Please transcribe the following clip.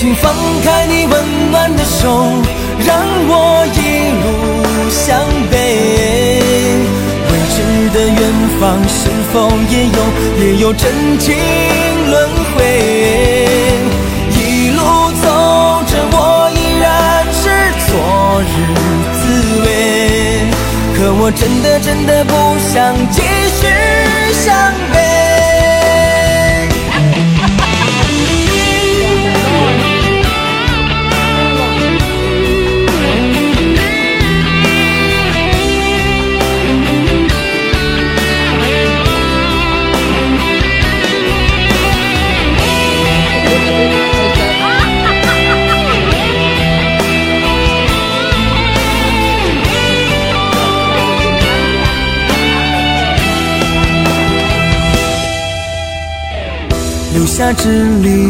请放开你温暖的手，让我一路向北。未知的远方是否也有也有真情轮回？一路走着，我依然是昨日滋味。可我真的真的不想继续留下支离。